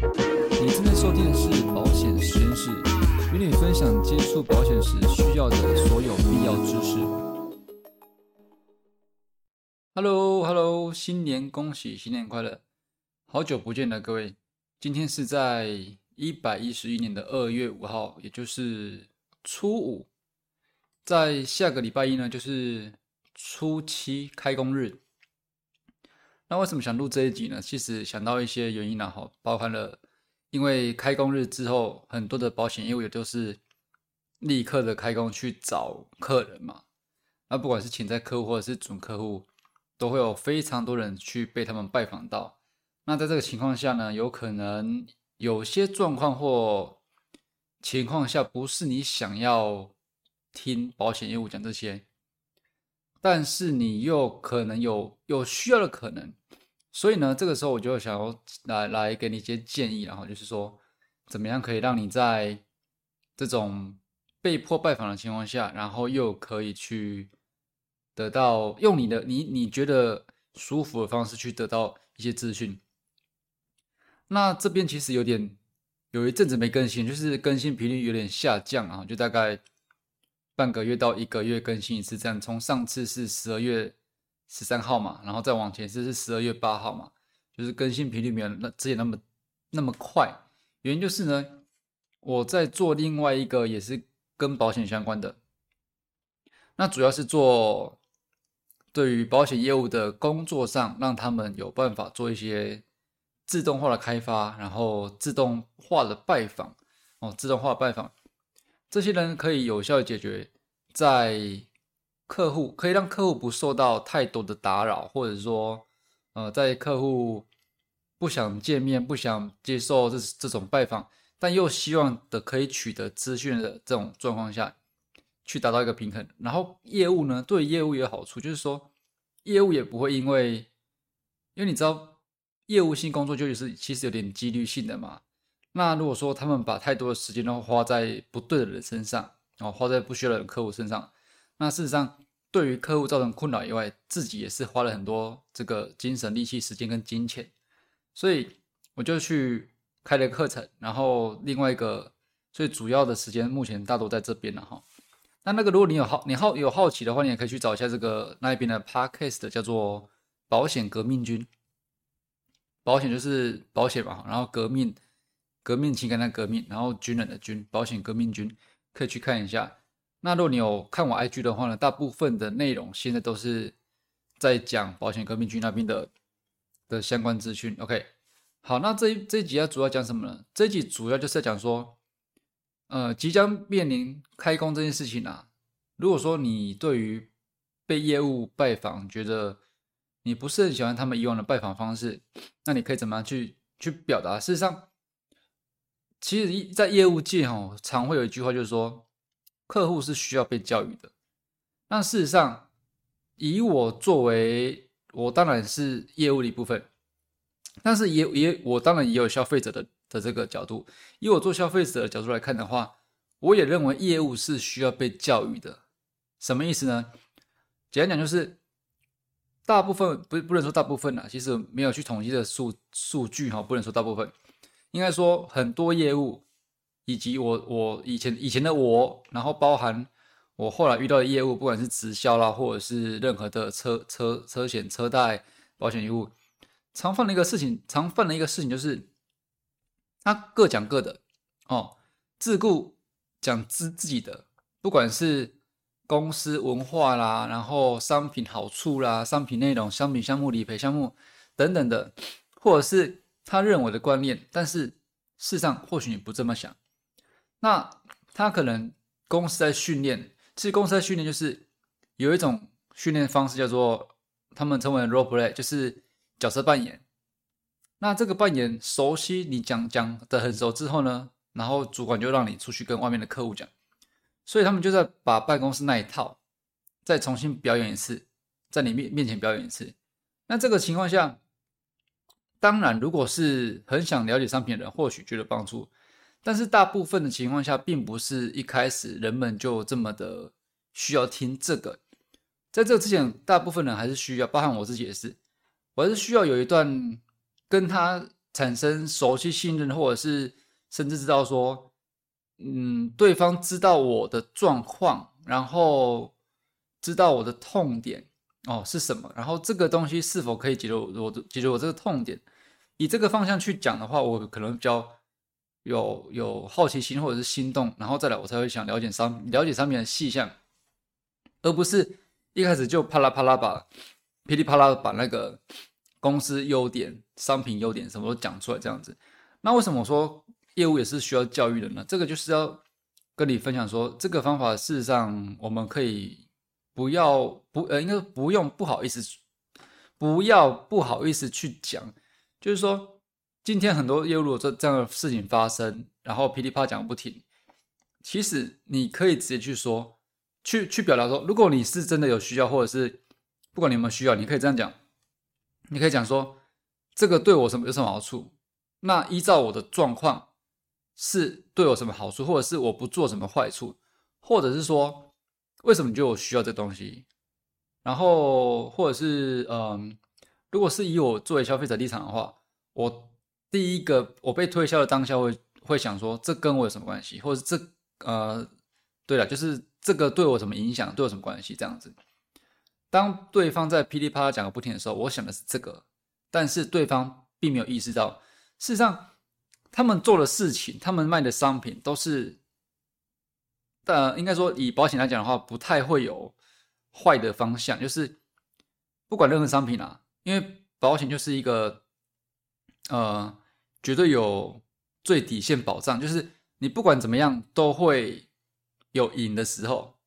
你正在收听的是保险实验室，与你分享接触保险时需要的所有必要知识。Hello，Hello，新年恭喜，新年快乐！好久不见了，各位。今天是在一百一十一年的二月五号，也就是初五。在下个礼拜一呢，就是初七开工日。那为什么想录这一集呢？其实想到一些原因啊，哈，包含了因为开工日之后，很多的保险业务也都是立刻的开工去找客人嘛。那不管是潜在客户或者是准客户，都会有非常多人去被他们拜访到。那在这个情况下呢，有可能有些状况或情况下，不是你想要听保险业务讲这些。但是你又可能有有需要的可能，所以呢，这个时候我就想要来来给你一些建议，然后就是说，怎么样可以让你在这种被迫拜访的情况下，然后又可以去得到用你的你你觉得舒服的方式去得到一些资讯。那这边其实有点有一阵子没更新，就是更新频率有点下降啊，就大概。半个月到一个月更新一次，这样从上次是十二月十三号嘛，然后再往前是是十二月八号嘛，就是更新频率没有那之前那么那么快。原因就是呢，我在做另外一个也是跟保险相关的，那主要是做对于保险业务的工作上，让他们有办法做一些自动化的开发，然后自动化的拜访哦，自动化拜访。这些人可以有效解决，在客户可以让客户不受到太多的打扰，或者说，呃，在客户不想见面、不想接受这这种拜访，但又希望的可以取得资讯的这种状况下，去达到一个平衡。然后业务呢，对业务有好处，就是说，业务也不会因为，因为你知道，业务性工作就是其实有点几率性的嘛。那如果说他们把太多的时间都花在不对的人身上，然哦，花在不需要的客户身上，那事实上对于客户造成困扰以外，自己也是花了很多这个精神力气、时间跟金钱。所以我就去开了课程，然后另外一个最主要的时间目前大多在这边了哈。那那个如果你有好你好有好奇的话，你也可以去找一下这个那一边的 podcast，叫做保险革命军。保险就是保险嘛，然后革命。革命情感的革命，然后军人的军，保险革命军，可以去看一下。那如果你有看我 IG 的话呢，大部分的内容现在都是在讲保险革命军那边的的相关资讯。OK，好，那这这集要主要讲什么呢？这集主要就是在讲说，呃，即将面临开工这件事情啊。如果说你对于被业务拜访，觉得你不是很喜欢他们以往的拜访方式，那你可以怎么样去去表达？事实上。其实，在业务界哦，常会有一句话，就是说，客户是需要被教育的。那事实上，以我作为，我当然是业务的一部分，但是也也，我当然也有消费者的的这个角度。以我做消费者的角度来看的话，我也认为业务是需要被教育的。什么意思呢？简单讲就是，大部分不不能说大部分啦，其实没有去统计的数数据哈，不能说大部分。应该说，很多业务，以及我我以前以前的我，然后包含我后来遇到的业务，不管是直销啦，或者是任何的车车车险、车贷、保险业务，常犯的一个事情，常犯的一个事情就是，他各讲各的哦，自顾讲自自己的，不管是公司文化啦，然后商品好处啦，商品内容、商品项目、理赔项目等等的，或者是。他认为的观念，但是事实上或许你不这么想。那他可能公司在训练，其实公司在训练就是有一种训练方式叫做他们称为 role play，就是角色扮演。那这个扮演熟悉，你讲讲的很熟之后呢，然后主管就让你出去跟外面的客户讲，所以他们就在把办公室那一套再重新表演一次，在你面面前表演一次。那这个情况下。当然，如果是很想了解商品的人，或许觉得帮助，但是大部分的情况下，并不是一开始人们就这么的需要听这个。在这之前，大部分人还是需要，包含我自己也是，我还是需要有一段跟他产生熟悉、信任，或者是甚至知道说，嗯，对方知道我的状况，然后知道我的痛点哦是什么，然后这个东西是否可以解决我的解决我这个痛点，以这个方向去讲的话，我可能比较有有好奇心或者是心动，然后再来我才会想了解商了解商品的细项，而不是一开始就啪啦啪啦把噼里啪啦把那个。公司优点、商品优点什么都讲出来，这样子。那为什么我说业务也是需要教育的呢？这个就是要跟你分享说，这个方法事实上我们可以不要不呃，应该不用不好意思，不要不好意思去讲。就是说，今天很多业务如果这这样的事情发生，然后噼里啪讲不停，其实你可以直接去说，去去表达说，如果你是真的有需要，或者是不管你有没有需要，你可以这样讲。你可以讲说，这个对我什么有什么好处？那依照我的状况，是对我什么好处，或者是我不做什么坏处，或者是说，为什么你觉得我需要这东西？然后，或者是嗯，如果是以我作为消费者立场的话，我第一个我被推销的当下会会想说，这跟我有什么关系？或者这呃，对了，就是这个对我什么影响？对我什么关系？这样子。当对方在噼里啪啦讲个不停的时候，我想的是这个，但是对方并没有意识到，事实上他们做的事情，他们卖的商品都是，呃，应该说以保险来讲的话，不太会有坏的方向，就是不管任何商品啊，因为保险就是一个，呃，绝对有最底线保障，就是你不管怎么样都会有赢的时候，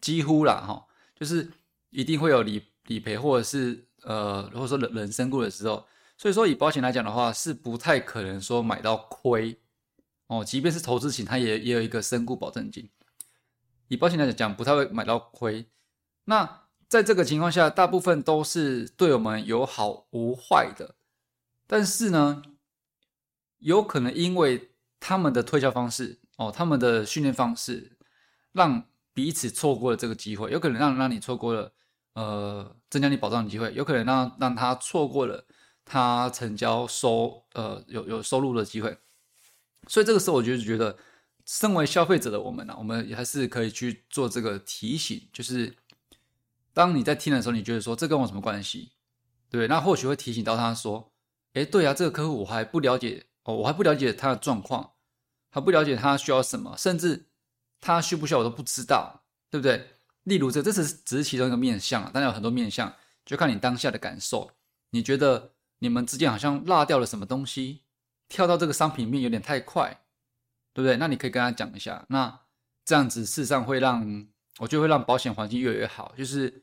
几乎啦哈，就是。一定会有理理赔，或者是呃，如果说人人身故的时候，所以说以保险来讲的话，是不太可能说买到亏哦。即便是投资型，它也也有一个身故保证金。以保险来讲，不太会买到亏。那在这个情况下，大部分都是对我们有好无坏的。但是呢，有可能因为他们的推销方式哦，他们的训练方式，让彼此错过了这个机会，有可能让让你错过了。呃，增加你保障的机会，有可能让让他错过了他成交收呃有有收入的机会，所以这个时候我就觉得，身为消费者的我们呢，我们也还是可以去做这个提醒，就是当你在听的时候，你觉得说这跟我什么关系？对，那或许会提醒到他说，哎，对啊，这个客户我还不了解哦，我还不了解他的状况，还不了解他需要什么，甚至他需不需要我都不知道，对不对？例如这，这是只是其中一个面相，当然有很多面相，就看你当下的感受。你觉得你们之间好像落掉了什么东西，跳到这个商品面有点太快，对不对？那你可以跟他讲一下。那这样子事实上会让，我觉得会让保险环境越来越好，就是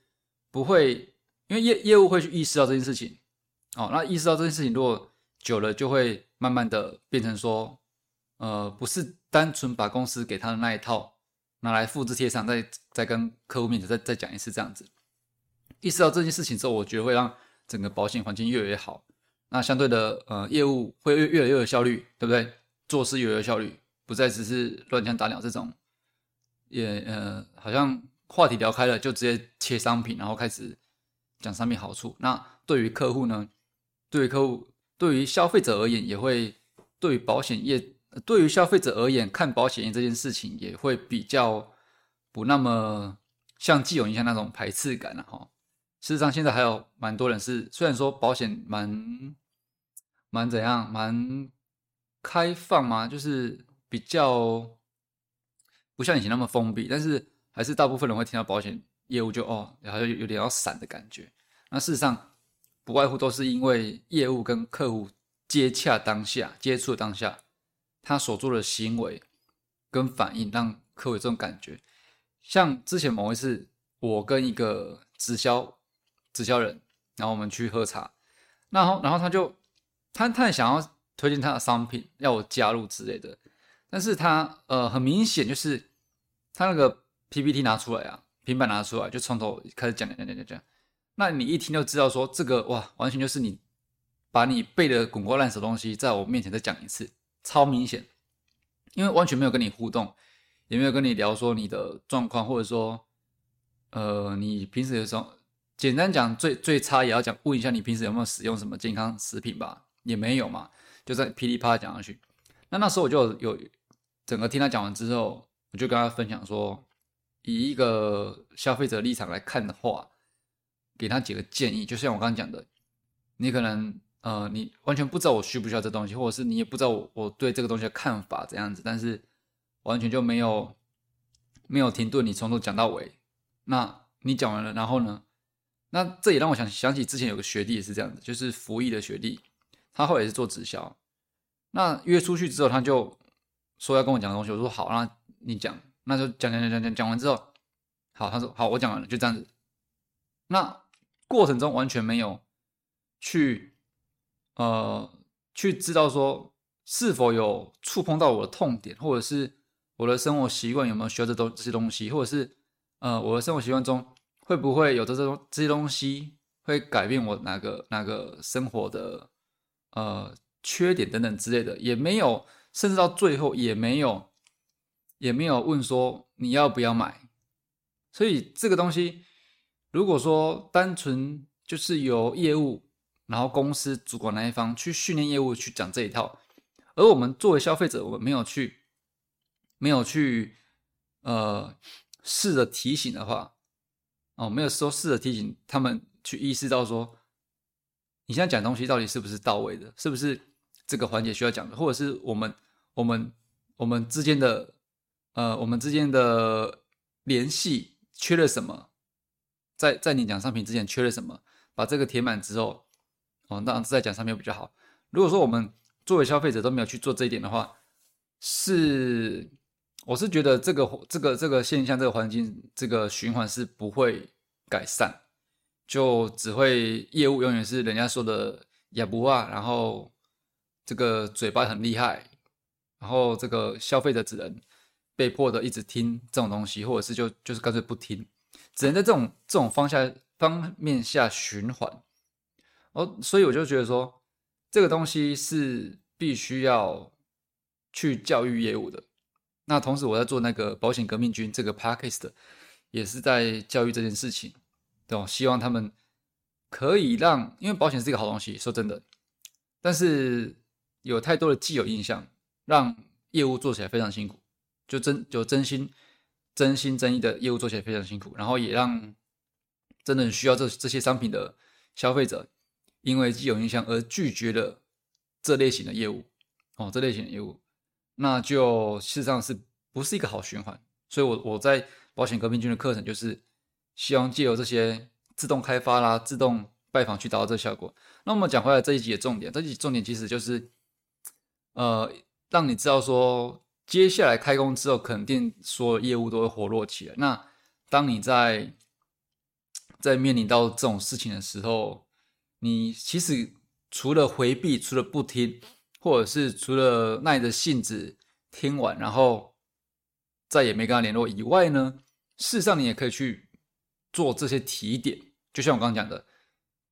不会因为业业务会去意识到这件事情。哦，那意识到这件事情，如果久了就会慢慢的变成说，呃，不是单纯把公司给他的那一套。拿来复制贴上，再再跟客户面前再再讲一次，这样子。意识到这件事情之后，我觉得会让整个保险环境越来越好。那相对的，呃，业务会越越来越有效率，对不对？做事越来越有效率，不再只是乱枪打鸟这种。也呃，好像话题聊开了，就直接切商品，然后开始讲商品好处。那对于客户呢？对于客户，对于消费者而言，也会对于保险业。对于消费者而言，看保险业这件事情也会比较不那么像既有印象那种排斥感了哈。事实上，现在还有蛮多人是，虽然说保险蛮蛮怎样，蛮开放嘛，就是比较不像以前那么封闭，但是还是大部分人会听到保险业务就哦，好像有点要散的感觉。那事实上，不外乎都是因为业务跟客户接洽当下、接触当下。他所做的行为跟反应，让客户有这种感觉。像之前某一次，我跟一个直销直销人，然后我们去喝茶，然后然后他就他他想要推荐他的商品，要我加入之类的。但是他呃很明显就是他那个 PPT 拿出来啊，平板拿出来，就从头开始讲讲讲讲讲。那你一听就知道说这个哇，完全就是你把你背的滚瓜烂熟东西，在我面前再讲一次。超明显，因为完全没有跟你互动，也没有跟你聊说你的状况，或者说，呃，你平时有时候，简单讲最最差也要讲问一下你平时有没有使用什么健康食品吧，也没有嘛，就在噼里啪啦讲下去。那那时候我就有整个听他讲完之后，我就跟他分享说，以一个消费者立场来看的话，给他几个建议。就像我刚刚讲的，你可能呃，你完全不知道我需不需要这东西，或者是你也不知道我我对这个东西的看法怎样子，但是完全就没有没有停顿，你从头讲到尾。那你讲完了，然后呢？那这也让我想想起之前有个学弟也是这样子，就是服役的学弟，他后来也是做直销。那约出去之后，他就说要跟我讲的东西，我说好，那你讲，那就讲讲讲讲讲完之后，好，他说好，我讲完了，就这样子。那过程中完全没有去呃去知道说是否有触碰到我的痛点，或者是我的生活习惯有没有学这东这些东西，或者是呃我的生活习惯中。会不会有的这种这些东西会改变我哪个哪个生活的呃缺点等等之类的，也没有，甚至到最后也没有也没有问说你要不要买。所以这个东西，如果说单纯就是由业务，然后公司主管那一方去训练业务去讲这一套，而我们作为消费者，我们没有去没有去呃试着提醒的话。哦，没有说试着提醒他们去意识到说，你现在讲东西到底是不是到位的，是不是这个环节需要讲的，或者是我们我们我们之间的呃我们之间的联系缺了什么，在在你讲商品之前缺了什么，把这个填满之后，哦，那再讲商品比较好。如果说我们作为消费者都没有去做这一点的话，是。我是觉得这个这个这个现象，这个环境，这个循环是不会改善，就只会业务永远是人家说的也不啊，然后这个嘴巴很厉害，然后这个消费者只能被迫的一直听这种东西，或者是就就是干脆不听，只能在这种这种方向方面下循环。哦，所以我就觉得说，这个东西是必须要去教育业务的。那同时，我在做那个保险革命军这个 podcast，也是在教育这件事情，对吧？希望他们可以让，因为保险是一个好东西，说真的，但是有太多的既有印象，让业务做起来非常辛苦，就真就真心真心真意的业务做起来非常辛苦，然后也让真的需要这这些商品的消费者，因为既有印象而拒绝了这类型的业务，哦，这类型的业务。那就事实上是不是一个好循环？所以，我我在保险革命军的课程就是希望借由这些自动开发啦、自动拜访去达到这效果。那我们讲回来这一集的重点，这一集重点其实就是，呃，让你知道说，接下来开工之后，肯定所有业务都会活络起来。那当你在在面临到这种事情的时候，你其实除了回避，除了不听。或者是除了耐着性子听完，然后再也没跟他联络以外呢，事实上你也可以去做这些提点。就像我刚刚讲的，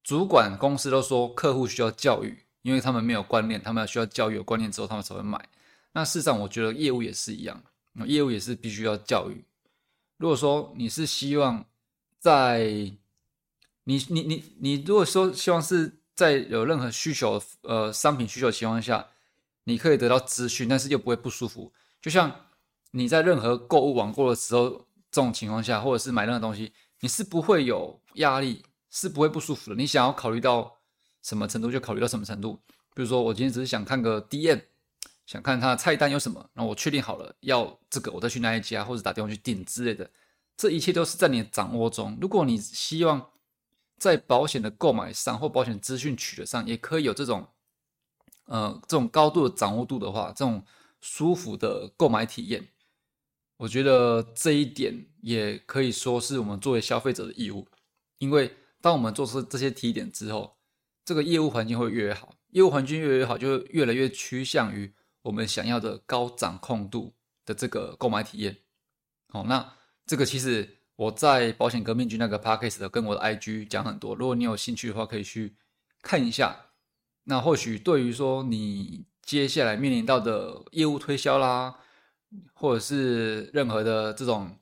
主管公司都说客户需要教育，因为他们没有观念，他们需要教育有观念之后，他们才会买。那事实上，我觉得业务也是一样，业务也是必须要教育。如果说你是希望在你你你你，如果说希望是。在有任何需求，呃，商品需求的情况下，你可以得到资讯，但是又不会不舒服。就像你在任何购物网购的时候，这种情况下，或者是买任何东西，你是不会有压力，是不会不舒服的。你想要考虑到什么程度就考虑到什么程度。比如说，我今天只是想看个 DM，想看它的菜单有什么，然后我确定好了要这个，我再去那一家，或者打电话去订之类的。这一切都是在你的掌握中。如果你希望，在保险的购买上或保险资讯取得上，也可以有这种，呃，这种高度的掌握度的话，这种舒服的购买体验，我觉得这一点也可以说是我们作为消费者的义务。因为当我们做出这些提点之后，这个业务环境会越来越好，业务环境越来越好，就越来越趋向于我们想要的高掌控度的这个购买体验。好，那这个其实。我在保险革命局那个 podcast 的跟我的 IG 讲很多，如果你有兴趣的话，可以去看一下。那或许对于说你接下来面临到的业务推销啦，或者是任何的这种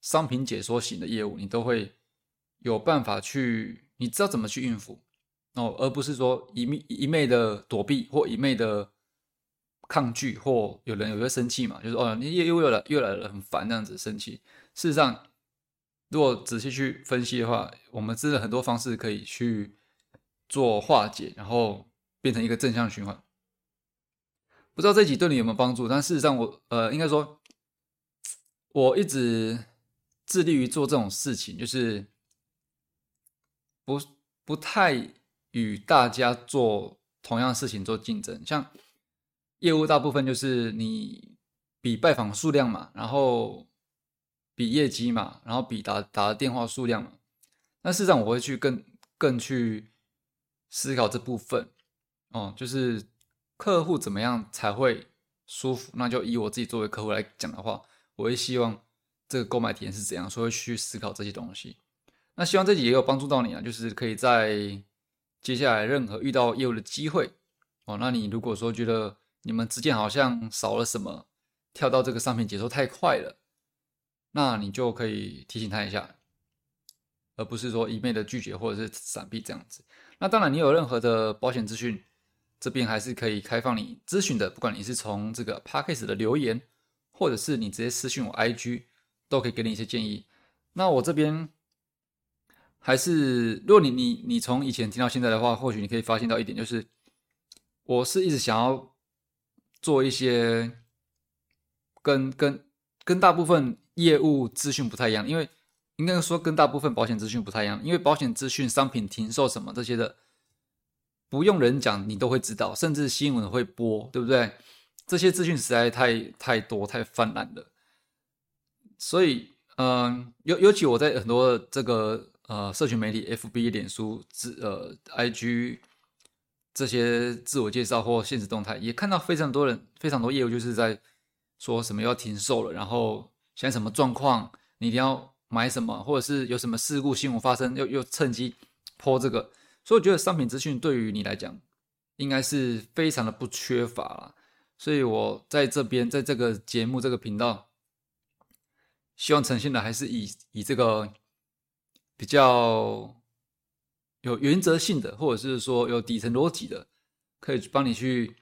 商品解说型的业务，你都会有办法去，你知道怎么去应付。哦，而不是说一昧一昧的躲避或一昧的抗拒，或有人有些生气嘛，就是哦，你又又来又来了，很烦这样子生气。事实上，如果仔细去分析的话，我们真的很多方式可以去做化解，然后变成一个正向循环。不知道这集对你有没有帮助？但事实上，我呃，应该说，我一直致力于做这种事情，就是不不太。与大家做同样事情做竞争，像业务大部分就是你比拜访数量嘛，然后比业绩嘛，然后比打打的电话数量嘛。那事实上我会去更更去思考这部分哦，就是客户怎么样才会舒服？那就以我自己作为客户来讲的话，我会希望这个购买体验是怎样，所以去思考这些东西。那希望这集也有帮助到你啊，就是可以在。接下来任何遇到业务的机会哦，那你如果说觉得你们之间好像少了什么，跳到这个商品节奏太快了，那你就可以提醒他一下，而不是说一昧的拒绝或者是闪避这样子。那当然，你有任何的保险资讯，这边还是可以开放你咨询的，不管你是从这个 p a c k a g e 的留言，或者是你直接私信我 IG，都可以给你一些建议。那我这边。还是，如果你你你从以前听到现在的话，或许你可以发现到一点，就是我是一直想要做一些跟跟跟大部分业务资讯不太一样，因为应该说跟大部分保险资讯不太一样，因为保险资讯、商品停售什么这些的，不用人讲你都会知道，甚至新闻会播，对不对？这些资讯实在太太多太泛滥了，所以嗯，尤尤其我在很多这个。呃，社群媒体，FB、脸书、自呃，IG 这些自我介绍或现实动态，也看到非常多人、非常多业务就是在说什么要停售了，然后现在什么状况，你一定要买什么，或者是有什么事故新闻发生，又又趁机泼这个。所以我觉得商品资讯对于你来讲，应该是非常的不缺乏了。所以我在这边，在这个节目这个频道，希望呈现的还是以以这个。比较有原则性的，或者是说有底层逻辑的，可以帮你去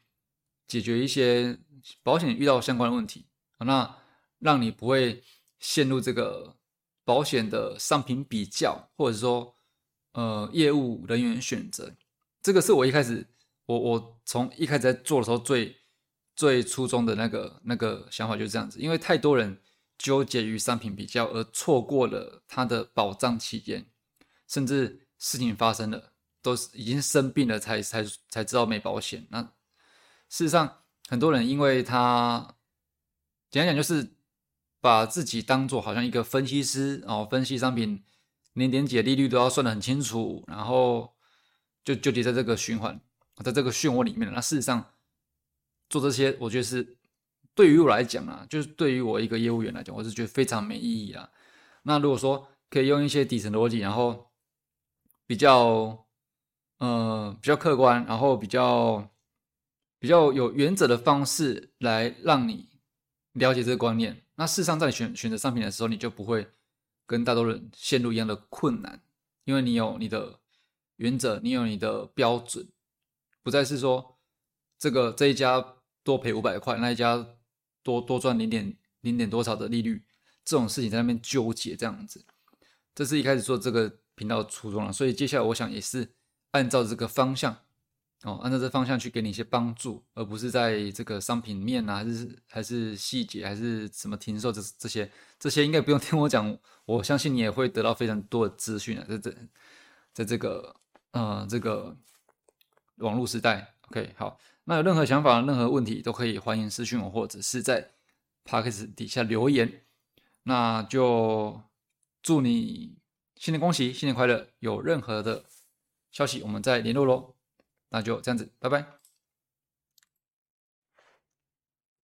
解决一些保险遇到相关的问题那让你不会陷入这个保险的商品比较，或者说呃业务人员选择。这个是我一开始我我从一开始在做的时候最最初衷的那个那个想法就是这样子，因为太多人。纠结于商品比较而错过了它的保障期间，甚至事情发生了，都是已经生病了才才才知道没保险。那事实上，很多人因为他简单讲就是把自己当做好像一个分析师哦，分析商品年点几利率都要算得很清楚，然后就纠结在这个循环，在这个漩涡里面那事实上做这些，我觉得是。对于我来讲啊，就是对于我一个业务员来讲，我是觉得非常没意义啊。那如果说可以用一些底层逻辑，然后比较呃比较客观，然后比较比较有原则的方式来让你了解这个观念，那事实上在选选择商品的时候，你就不会跟大多人陷入一样的困难，因为你有你的原则，你有你的标准，不再是说这个这一家多赔五百块，那一家。多多赚零点零点多少的利率，这种事情在那边纠结这样子，这是一开始做这个频道的初衷了。所以接下来我想也是按照这个方向哦，按照这方向去给你一些帮助，而不是在这个商品面啊，还是还是细节，还是什么停售这这些这些应该不用听我讲，我相信你也会得到非常多的资讯啊，在这在这个呃这个网络时代，OK 好。那有任何想法、任何问题都可以欢迎私信我，或者是在 p a c k e s 底下留言。那就祝你新年恭喜，新年快乐！有任何的消息，我们再联络喽。那就这样子，拜拜。